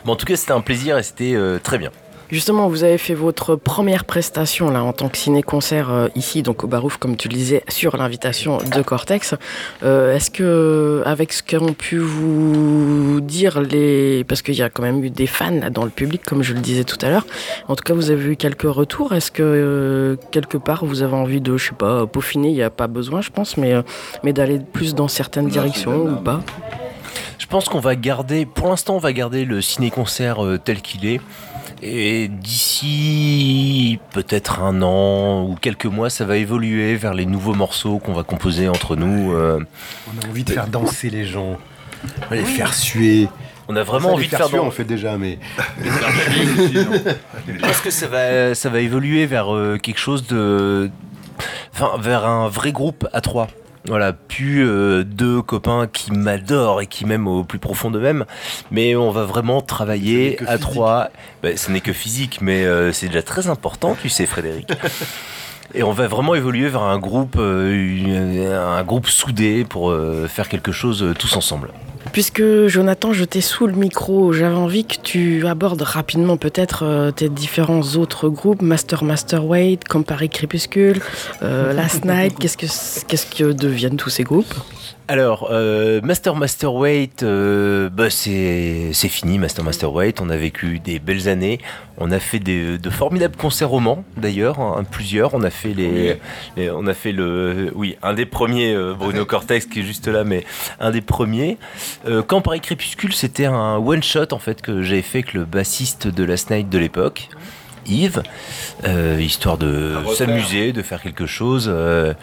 Bon, en tout cas, c'était un plaisir et c'était euh, très bien. Justement, vous avez fait votre première prestation là en tant que ciné-concert euh, ici, donc au Barouf, comme tu le disais, sur l'invitation de Cortex. Euh, Est-ce que, avec ce qu'ont pu vous dire les, parce qu'il y a quand même eu des fans là dans le public, comme je le disais tout à l'heure. En tout cas, vous avez eu quelques retours. Est-ce que euh, quelque part vous avez envie de, je sais pas, peaufiner? Il n'y a pas besoin, je pense, mais euh, mais d'aller plus dans certaines directions ou pas? Je pense qu'on va garder, pour l'instant, on va garder le ciné-concert euh, tel qu'il est. Et d'ici peut-être un an ou quelques mois, ça va évoluer vers les nouveaux morceaux qu'on va composer entre nous. euh. On a envie de faire danser les gens. On va les faire suer. on a vraiment Ça, envie de faire suer, dans- on fait déjà, mais pense que ça va, ça va évoluer vers euh, quelque chose de. Enfin, vers un vrai groupe à trois. Voilà, plus euh, deux copains qui m'adorent et qui m'aiment au plus profond d'eux-mêmes, mais on va vraiment travailler à physique. trois. Ben, ce n'est que physique, mais euh, c'est déjà très important, tu sais, Frédéric. Et on va vraiment évoluer vers un groupe, euh, un groupe soudé pour euh, faire quelque chose euh, tous ensemble. Puisque Jonathan, je t'ai sous le micro, j'avais envie que tu abordes rapidement peut-être tes différents autres groupes, Master Master Wait, Campari Crépuscule, Last Night. Qu'est-ce que qu'est-ce que deviennent tous ces groupes? Alors, euh, Master Master Weight, euh, bah c'est fini, Master Master Weight. On a vécu des belles années. On a fait des, de formidables concerts romans, d'ailleurs, hein, plusieurs. On a fait les, les- on a fait le, oui, un des premiers, euh, Bruno Cortex qui est juste là, mais un des premiers. Quand Paris Crépuscule, c'était un one shot en fait que j'avais fait avec le bassiste de Last Night de l'époque. Yves, euh, histoire de s'amuser, de faire quelque chose. euh,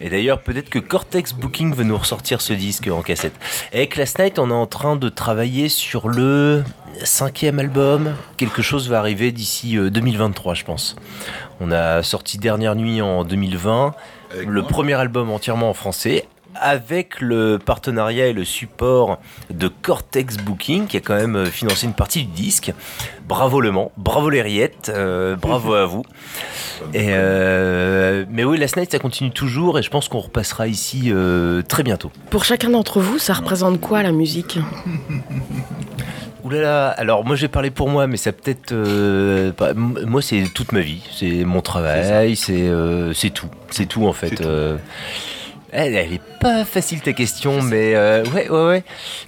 et d'ailleurs, peut-être que Cortex Booking veut nous ressortir ce disque en cassette. Et avec Last Night, on est en train de travailler sur le cinquième album. Quelque chose va arriver d'ici euh, 2023, je pense. On a sorti Dernière Nuit en 2020, le premier album entièrement en français. Avec le partenariat et le support de Cortex Booking, qui a quand même euh, financé une partie du disque. Bravo Le Mans, bravo les rillettes, euh, bravo à vous. Et euh, mais oui, Last Night, ça continue toujours et je pense qu'on repassera ici euh, très bientôt. Pour chacun d'entre vous, ça représente quoi la musique? Ouh là là, alors moi j'ai parlé pour moi, mais ça peut-être. euh, moi c'est toute ma vie, c'est mon travail, c'est euh, tout, c'est tout en fait. Euh. Elle, elle est pas facile ta question, mais euh, ouais, ouais, ouais.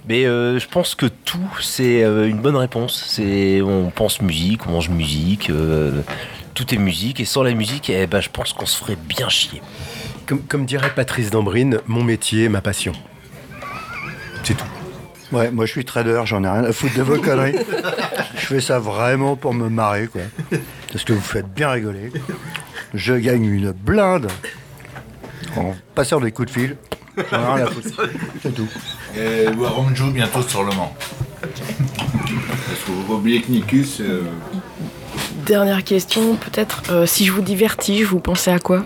Mais euh, je pense que tout c'est euh, une bonne réponse. C'est on pense musique, on mange musique, euh, tout est musique et sans la musique, eh ben je pense qu'on se ferait bien chier. comme, comme dirait Patrice Dambrine, mon métier, ma passion. C'est tout. Ouais, moi je suis trader, j'en ai rien à foutre de vos conneries. Je fais ça vraiment pour me marrer, quoi. Parce que vous faites bien rigoler. Je gagne une blinde en passant des coups de fil. J'en ai rien à foutre. C'est tout. Et joue bientôt sur le Mans. Parce que vous oubliez que Nikus, euh, Dernière question, peut-être. euh, si je vous dis vertige, vous pensez à quoi?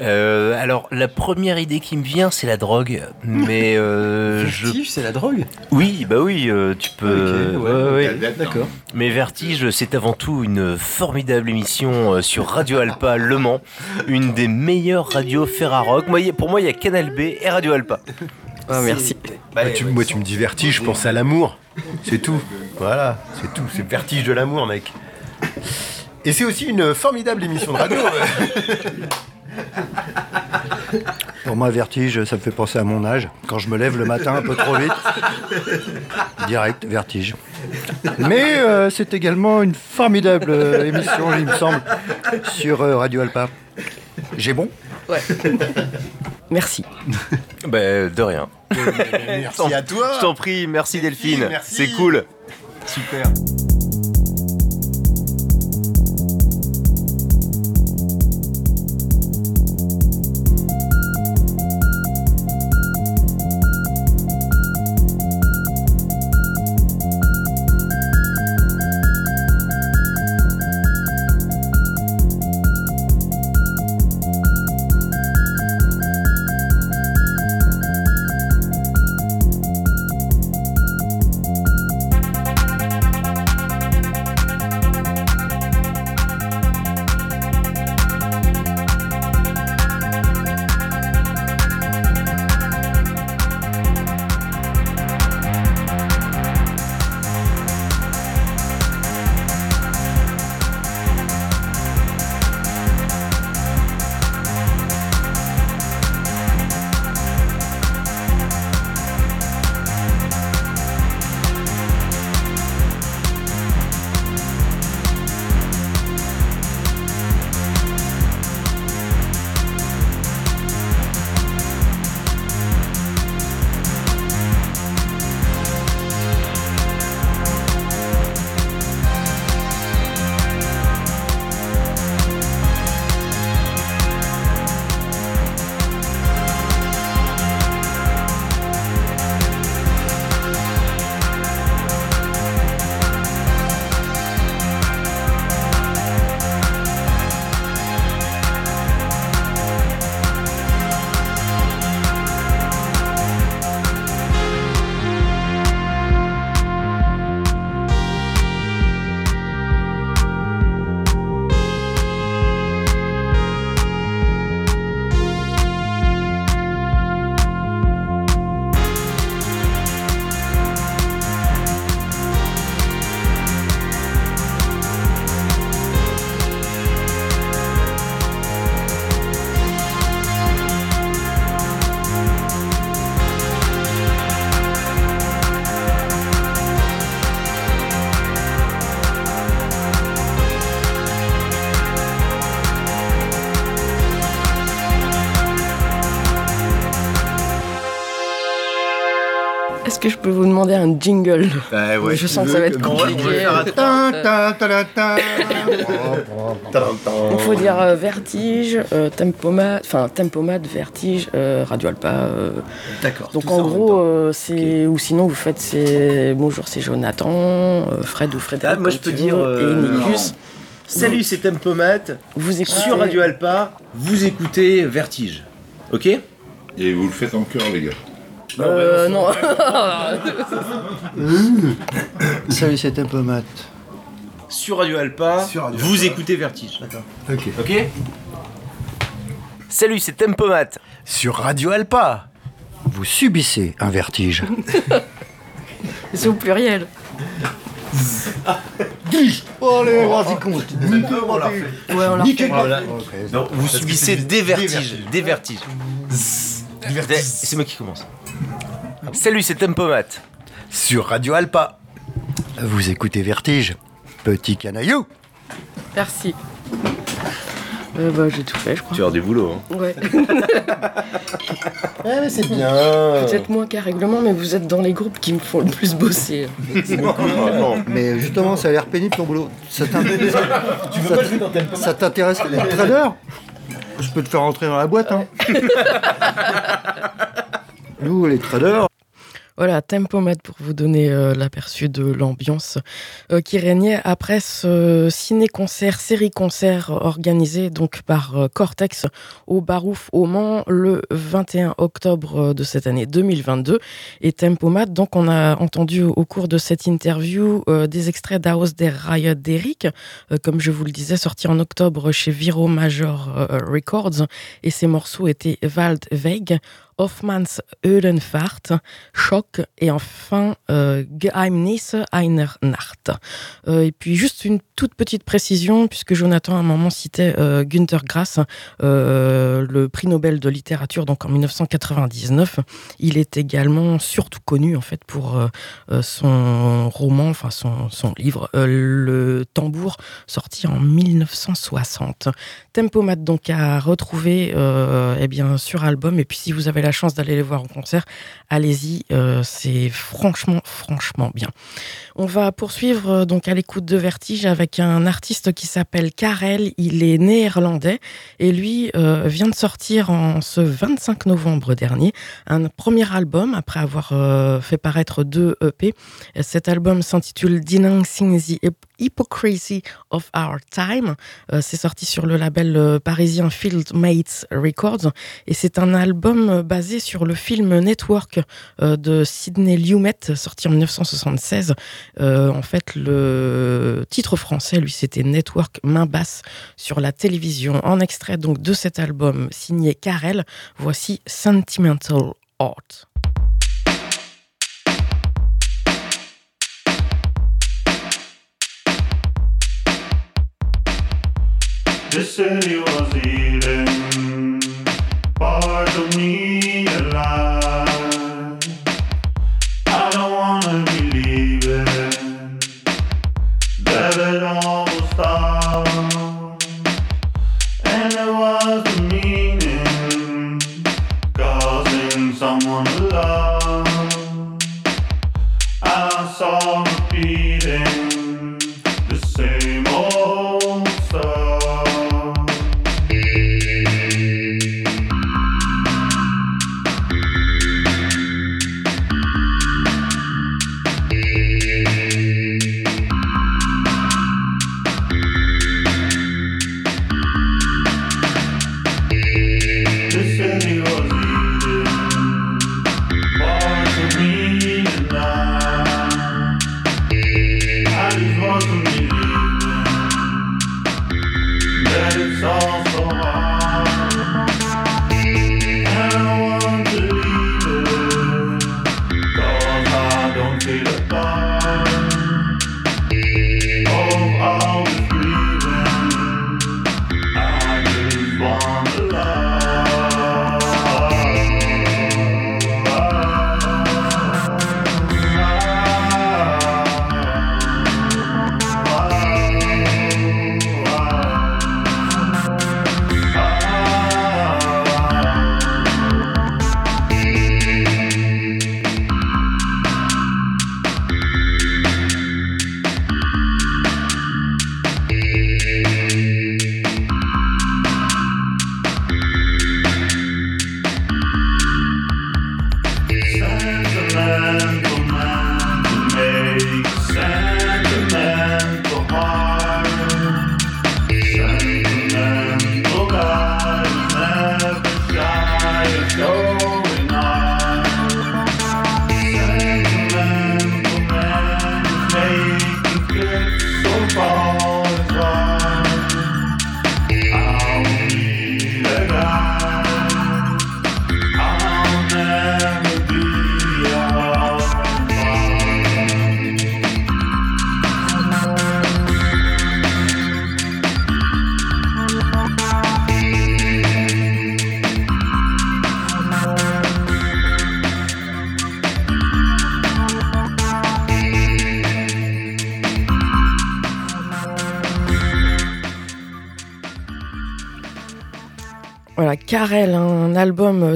Euh, alors la première idée qui me vient, c'est la drogue, mais euh, je Vertige, c'est la drogue Oui, bah oui, euh, tu peux. Ok, ouais, ouais, ouais. Calvette, non D'accord. Mais Vertige, c'est avant tout une formidable émission sur Radio Alpa Le Mans, une des meilleures radios Ferrarock. Moi, pour moi, il y a Canal B et Radio Alpa. Ah, Merci. Bah, Moi, tu, moi, tu me dis vertige, je pense à l'amour. C'est tout. Voilà, c'est tout. C'est le vertige de l'amour, mec. Et c'est aussi une formidable émission de radio. Pour moi, vertige, ça me fait penser à mon âge. Quand je me lève le matin un peu trop vite, direct, vertige. Mais euh, c'est également une formidable euh, émission, il me semble, sur euh, Radio Alpa. J'ai bon? Merci. bah, de rien. Merci à toi. Je t'en prie, merci Delphine. merci. C'est cool. Super. Un jingle ouais, Je sens que ça va être compliqué. Il faut dire euh, vertige, euh, tempomat, enfin tempomat, vertige, euh, radio alpa. euh. D'accord. Donc en gros, c'est ou sinon vous faites c'est bonjour c'est Jonathan, euh, Fred ou Frédéric. Ah, moi, je peux dire, euh, et Nicus. Salut, c'est Tempomat. Vous écoutez Sur Radio Alpa, vous écoutez Vertige. Ok? Et vous le faites en chœur, les gars. Euh, non. Salut, c'est un peu mat. Sur Radio Alpa, Sur Radio vous Alpa. écoutez Vertige. Ok. Ok Salut, c'est Tempomat. Sur Radio Alpa. Vous subissez un vertige. c'est au pluriel. Oh, allez, vas-y, compte. Ouais, on l'a refait. Voilà. Non, vous subissez des des vertiges. Des vertiges. Des- C'est moi qui commence. Salut, c'est Tempomat. Sur Radio Alpa. Vous écoutez Vertige. Petit canaillou. Merci. Euh, bah, j'ai tout fait, je crois. Tu as du boulot. Hein. Ouais. mais c'est bien. Peut-être moins qu'un règlement, mais vous êtes dans les groupes qui me font le plus bosser. Mais justement, ça a l'air pénible ton boulot. Ça t'intéresse Tu veux pas jouer dans Tempomat Ça t'intéresse les traders? Je peux te faire rentrer dans la boîte. Hein. Nous, les traders, Voilà, Tempomat pour vous donner euh, l'aperçu de l'ambiance euh, qui régnait après ce ciné-concert, série-concert organisé donc par euh, Cortex au Barouf au Mans le 21 octobre de cette année 2022. Et Tempomat, donc on a entendu au cours de cette interview des extraits d'Aos der Riot d'Eric, comme je vous le disais, sorti en octobre chez Viro Major Records. Et ces morceaux étaient Waldweg, Hoffmanns Eulenfahrt, Choc et enfin euh, Geheimnisse einer Nacht. Euh, et puis juste une toute petite précision, puisque Jonathan à un moment citait euh, Günther Grass, euh, le prix Nobel de littérature donc en 1999. Il est également surtout connu en fait pour euh, son roman, enfin son, son livre Le Tambour, sorti en 1960. Tempomat donc à retrouver eh bien sur album et puis si vous avez chance d'aller les voir en concert, allez-y, euh, c'est franchement franchement bien. On va poursuivre euh, donc à l'écoute de Vertige avec un artiste qui s'appelle Karel, il est néerlandais et lui euh, vient de sortir en ce 25 novembre dernier un premier album après avoir fait paraître deux EP. Cet album s'intitule the Hyp- Hypocrisy of Our Time. Euh, c'est sorti sur le label euh, parisien Fieldmates Records et c'est un album euh, basé sur le film Network de Sidney Lumet sorti en 1976. Euh, en fait, le titre français, lui, c'était Network main basse sur la télévision. En extrait donc de cet album signé Karel, voici Sentimental Art. The city was eating part of me It's all.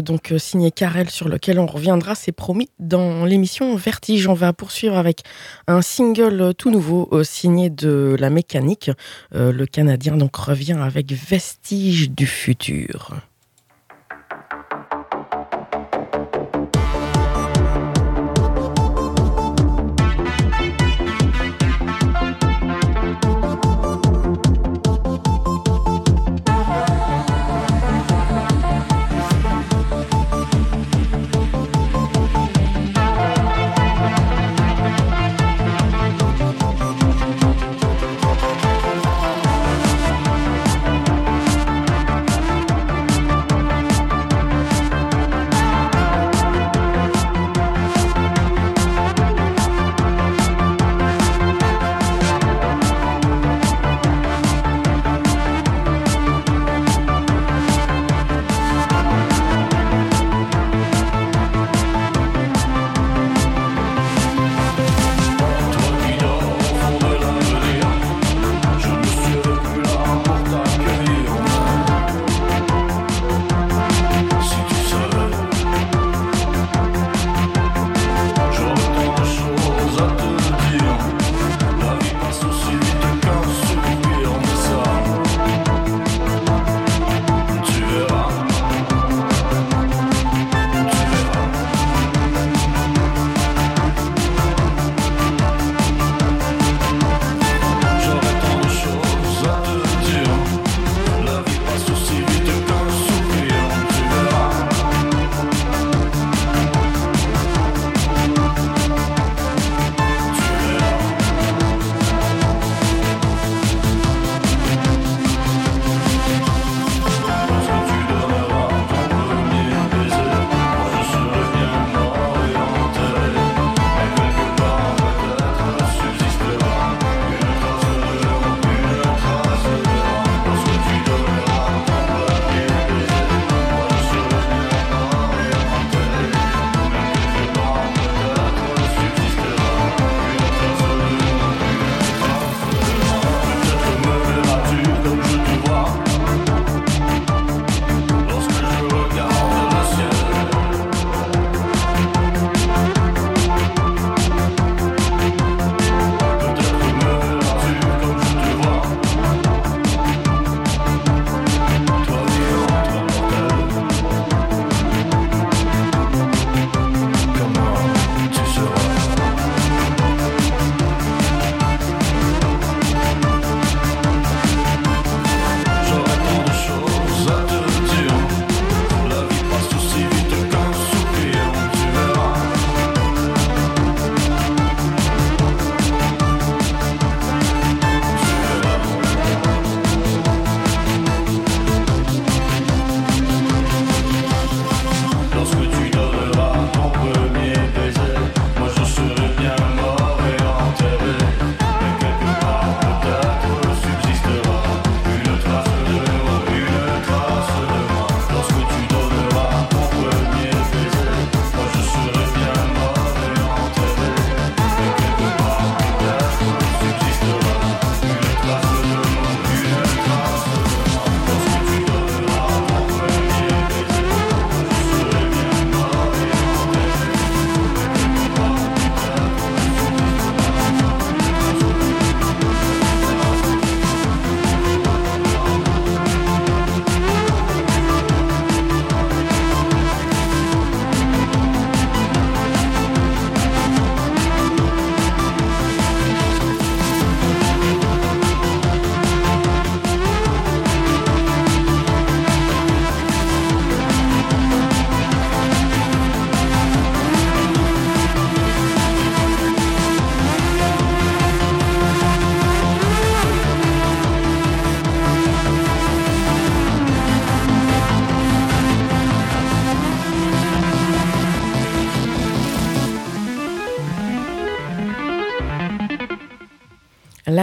Donc euh, signé Karel sur lequel on reviendra, c'est promis dans l'émission Vertige. On va poursuivre avec un single euh, tout nouveau signé de La Mécanique. le Canadien donc revient avec Vestige du futur.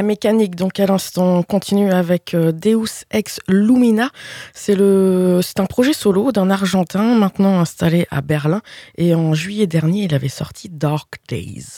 Mécanique, donc à l'instant, continue avec euh, Deus Ex Lumina. C'est c'est un projet solo d'un Argentin maintenant installé à Berlin. Et en juillet dernier, il avait sorti Dark Days.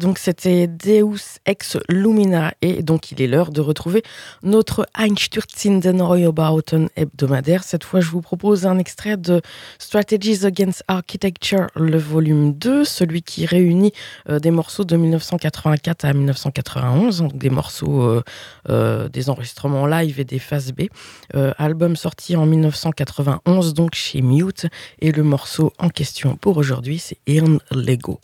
Donc c'était Deus ex lumina et donc il est l'heure de retrouver notre Einstürzenden Reubauten hebdomadaire. Cette fois, je vous propose un extrait de Strategies Against Architecture, le volume 2, celui qui réunit euh, des morceaux de 1984 à 1991, donc des morceaux, euh, euh, des enregistrements live et des phases B. album sorti en 1991 donc chez Mute et le morceau en question pour aujourd'hui, c'est Irn Lego.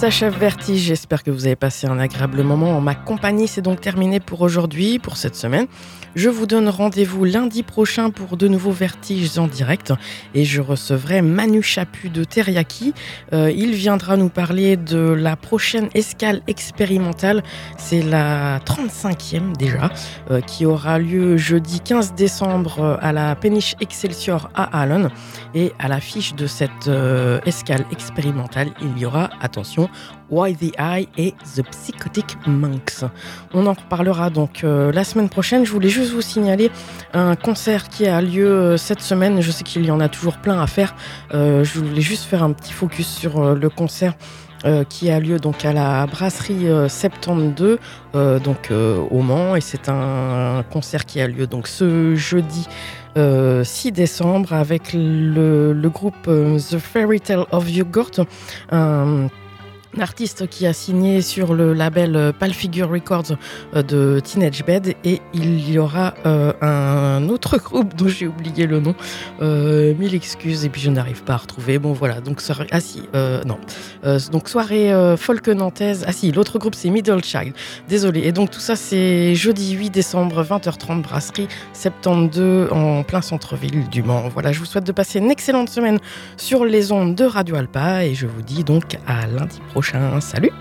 S'achève Vertige. J'espère que vous avez passé un agréable moment en ma compagnie. C'est donc terminé pour aujourd'hui, pour cette semaine. Je vous donne rendez-vous lundi prochain pour de nouveaux Vertiges en direct et je recevrai Manu Chapu de Teriyaki. Euh, il viendra nous parler de la prochaine escale expérimentale. C'est la 35e déjà, euh, qui aura lieu jeudi 15 décembre euh, à la Péniche Excelsior à Allen. Et à l'affiche de cette escale expérimentale, il y aura, attention, Why the Eye et The Psychotic Monks. On en reparlera donc euh, la semaine prochaine. Je voulais juste vous signaler un concert qui a lieu euh, cette semaine. Je sais qu'il y en a toujours plein à faire. Euh, je voulais juste faire un petit focus sur le concert. qui a lieu donc à la brasserie euh, 72 euh, donc au Mans et c'est un, concert qui a lieu donc ce jeudi euh, 6 décembre avec le, groupe The Fairy Tale of Yogurt, artiste qui a signé sur le label euh, Pal Figure Records euh, de Teenage Bed et il y aura euh, un autre groupe dont j'ai oublié le nom. Euh, mille excuses et puis je n'arrive pas à retrouver. Bon voilà, donc soirée, ah si, non, donc soirée folk nantaise. Ah si, l'autre groupe c'est Middle Child. Désolé. Et donc tout ça c'est jeudi 8 décembre 20h30 brasserie 72 en plein centre-ville du Mans. Voilà, je vous souhaite de passer une excellente semaine sur les ondes de Radio Alpa et je vous dis donc à lundi prochain. Salut